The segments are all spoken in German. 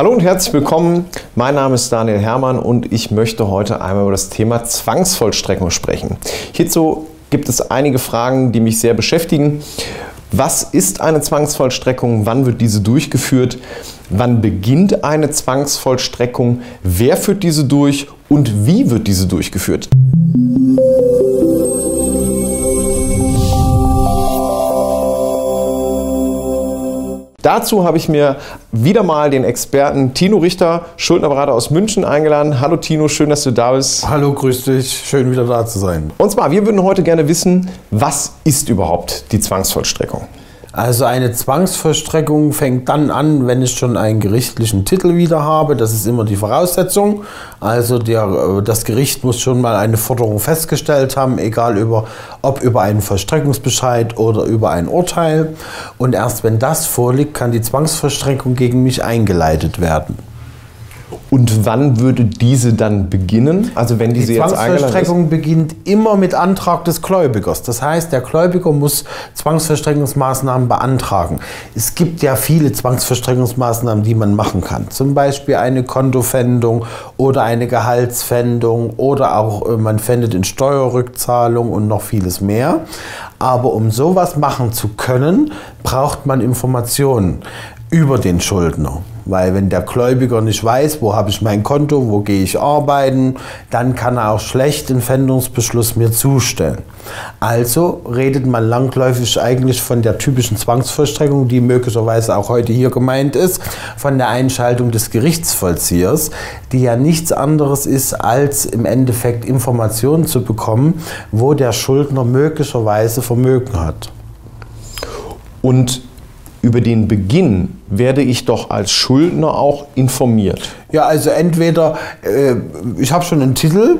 Hallo und herzlich willkommen. Mein Name ist Daniel Hermann und ich möchte heute einmal über das Thema Zwangsvollstreckung sprechen. Hierzu gibt es einige Fragen, die mich sehr beschäftigen. Was ist eine Zwangsvollstreckung? Wann wird diese durchgeführt? Wann beginnt eine Zwangsvollstreckung? Wer führt diese durch und wie wird diese durchgeführt? Dazu habe ich mir wieder mal den Experten Tino Richter, Schuldnerberater aus München, eingeladen. Hallo Tino, schön, dass du da bist. Hallo, grüß dich, schön wieder da zu sein. Und zwar, wir würden heute gerne wissen, was ist überhaupt die Zwangsvollstreckung? Also eine Zwangsvollstreckung fängt dann an, wenn ich schon einen gerichtlichen Titel wieder habe. Das ist immer die Voraussetzung. Also der, äh, das Gericht muss schon mal eine Forderung festgestellt haben, egal über, ob über einen Vollstreckungsbescheid oder über ein Urteil. Und erst wenn das vorliegt, kann die Zwangsvollstreckung gegen mich eingeleitet werden. Und wann würde diese dann beginnen? Also wenn diese die jetzt Zwangsvollstreckung beginnt immer mit Antrag des Gläubigers. Das heißt, der Gläubiger muss Zwangsvollstreckungsmaßnahmen beantragen. Es gibt ja viele Zwangsvollstreckungsmaßnahmen, die man machen kann. Zum Beispiel eine Kontofendung oder eine Gehaltsfendung oder auch äh, man fändet in Steuerrückzahlung und noch vieles mehr. Aber um sowas machen zu können, braucht man Informationen über den Schuldner. Weil wenn der Gläubiger nicht weiß, wo habe ich mein Konto, wo gehe ich arbeiten, dann kann er auch schlecht den Pfändungsbeschluss mir zustellen. Also redet man langläufig eigentlich von der typischen Zwangsvollstreckung, die möglicherweise auch heute hier gemeint ist, von der Einschaltung des Gerichtsvollziehers, die ja nichts anderes ist, als im Endeffekt Informationen zu bekommen, wo der Schuldner möglicherweise Vermögen hat. Und über den Beginn werde ich doch als Schuldner auch informiert. Ja, also entweder, äh, ich habe schon einen Titel,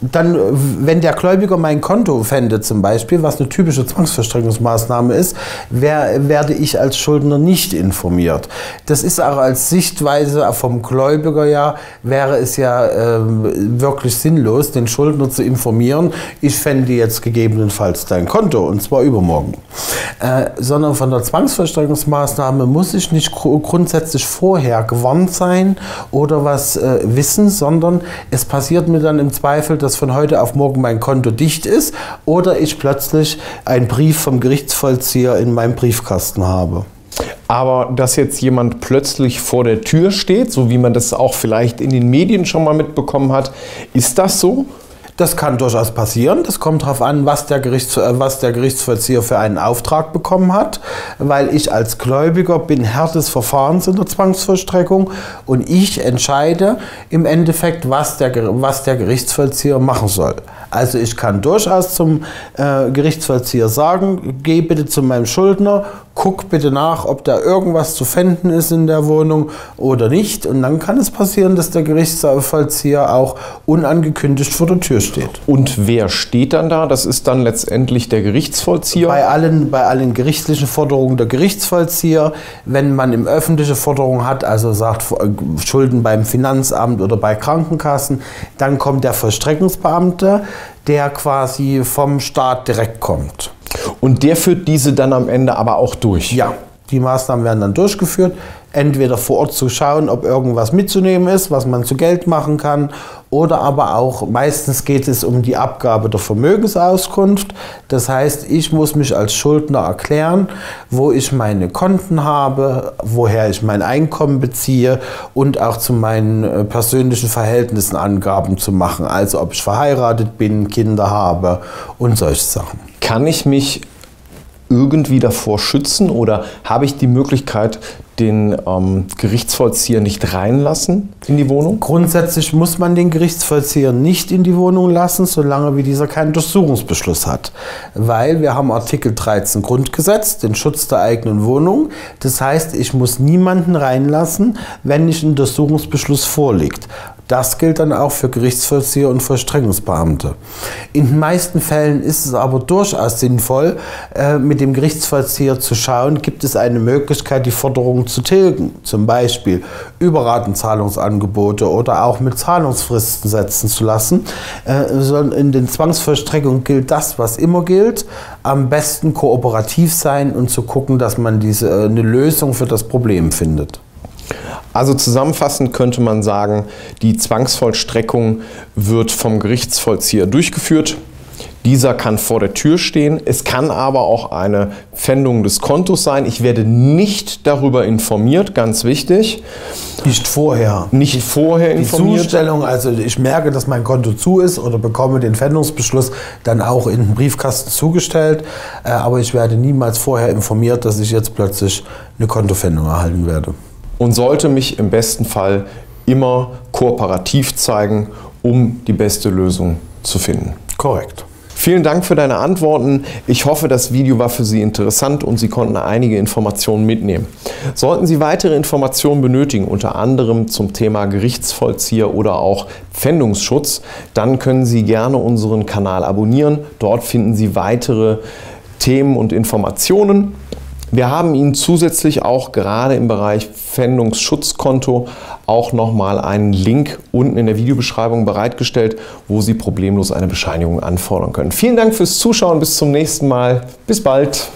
dann, wenn der Gläubiger mein Konto fände zum Beispiel, was eine typische Zwangsverstreckungsmaßnahme ist, wär, werde ich als Schuldner nicht informiert. Das ist auch als Sichtweise vom Gläubiger ja, wäre es ja äh, wirklich sinnlos, den Schuldner zu informieren, ich fände jetzt gegebenenfalls dein Konto und zwar übermorgen. Äh, sondern von der Zwangsverstreckungsmaßnahme muss ich nicht grundsätzlich vorher gewarnt sein oder was äh, wissen, sondern es passiert mir dann im Zweifel, dass von heute auf morgen mein Konto dicht ist oder ich plötzlich einen Brief vom Gerichtsvollzieher in meinem Briefkasten habe. Aber dass jetzt jemand plötzlich vor der Tür steht, so wie man das auch vielleicht in den Medien schon mal mitbekommen hat, ist das so? Das kann durchaus passieren. Das kommt darauf an, was der, Gerichts, äh, was der Gerichtsvollzieher für einen Auftrag bekommen hat, weil ich als Gläubiger bin Herr des Verfahrens in der Zwangsvollstreckung und ich entscheide im Endeffekt, was der, was der Gerichtsvollzieher machen soll. Also ich kann durchaus zum äh, Gerichtsvollzieher sagen, geh bitte zu meinem Schuldner, guck bitte nach, ob da irgendwas zu finden ist in der Wohnung oder nicht. Und dann kann es passieren, dass der Gerichtsvollzieher auch unangekündigt vor der Tür steht. Und wer steht dann da? Das ist dann letztendlich der Gerichtsvollzieher? Bei allen, bei allen gerichtlichen Forderungen der Gerichtsvollzieher. Wenn man im öffentliche Forderungen hat, also sagt äh, Schulden beim Finanzamt oder bei Krankenkassen, dann kommt der Vollstreckungsbeamte der quasi vom Staat direkt kommt. Und der führt diese dann am Ende aber auch durch? Ja, die Maßnahmen werden dann durchgeführt entweder vor Ort zu schauen, ob irgendwas mitzunehmen ist, was man zu Geld machen kann, oder aber auch meistens geht es um die Abgabe der Vermögensauskunft. Das heißt, ich muss mich als Schuldner erklären, wo ich meine Konten habe, woher ich mein Einkommen beziehe und auch zu meinen äh, persönlichen Verhältnissen Angaben zu machen, also ob ich verheiratet bin, Kinder habe und solche Sachen. Kann ich mich irgendwie davor schützen oder habe ich die Möglichkeit, den ähm, Gerichtsvollzieher nicht reinlassen in die Wohnung? Grundsätzlich muss man den Gerichtsvollzieher nicht in die Wohnung lassen, solange wie dieser keinen Durchsuchungsbeschluss hat. Weil wir haben Artikel 13 Grundgesetz, den Schutz der eigenen Wohnung. Das heißt, ich muss niemanden reinlassen, wenn nicht ein Durchsuchungsbeschluss vorliegt. Das gilt dann auch für Gerichtsvollzieher und Vollstreckungsbeamte. In den meisten Fällen ist es aber durchaus sinnvoll, äh, mit dem Gerichtsvollzieher zu schauen, gibt es eine Möglichkeit, die Forderungen zu tilgen. Zum Beispiel Überratenzahlungsangebote oder auch mit Zahlungsfristen setzen zu lassen. Äh, in den Zwangsvollstreckungen gilt das, was immer gilt. Am besten kooperativ sein und zu gucken, dass man diese, äh, eine Lösung für das Problem findet. Also zusammenfassend könnte man sagen, die Zwangsvollstreckung wird vom Gerichtsvollzieher durchgeführt. Dieser kann vor der Tür stehen. Es kann aber auch eine Pfändung des Kontos sein. Ich werde nicht darüber informiert, ganz wichtig. Nicht vorher. Nicht vorher Die informiert. Zustellung, also ich merke, dass mein Konto zu ist oder bekomme den Pfändungsbeschluss dann auch in den Briefkasten zugestellt. Äh, Aber ich werde niemals vorher informiert, dass ich jetzt plötzlich eine Kontopfändung erhalten werde. Und sollte mich im besten Fall immer kooperativ zeigen, um die beste Lösung zu finden. Korrekt. Vielen Dank für deine Antworten. Ich hoffe, das Video war für Sie interessant und Sie konnten einige Informationen mitnehmen. Sollten Sie weitere Informationen benötigen, unter anderem zum Thema Gerichtsvollzieher oder auch Pfändungsschutz, dann können Sie gerne unseren Kanal abonnieren. Dort finden Sie weitere Themen und Informationen. Wir haben Ihnen zusätzlich auch gerade im Bereich Pfändungsschutzkonto auch nochmal einen Link unten in der Videobeschreibung bereitgestellt, wo Sie problemlos eine Bescheinigung anfordern können. Vielen Dank fürs Zuschauen, bis zum nächsten Mal. Bis bald.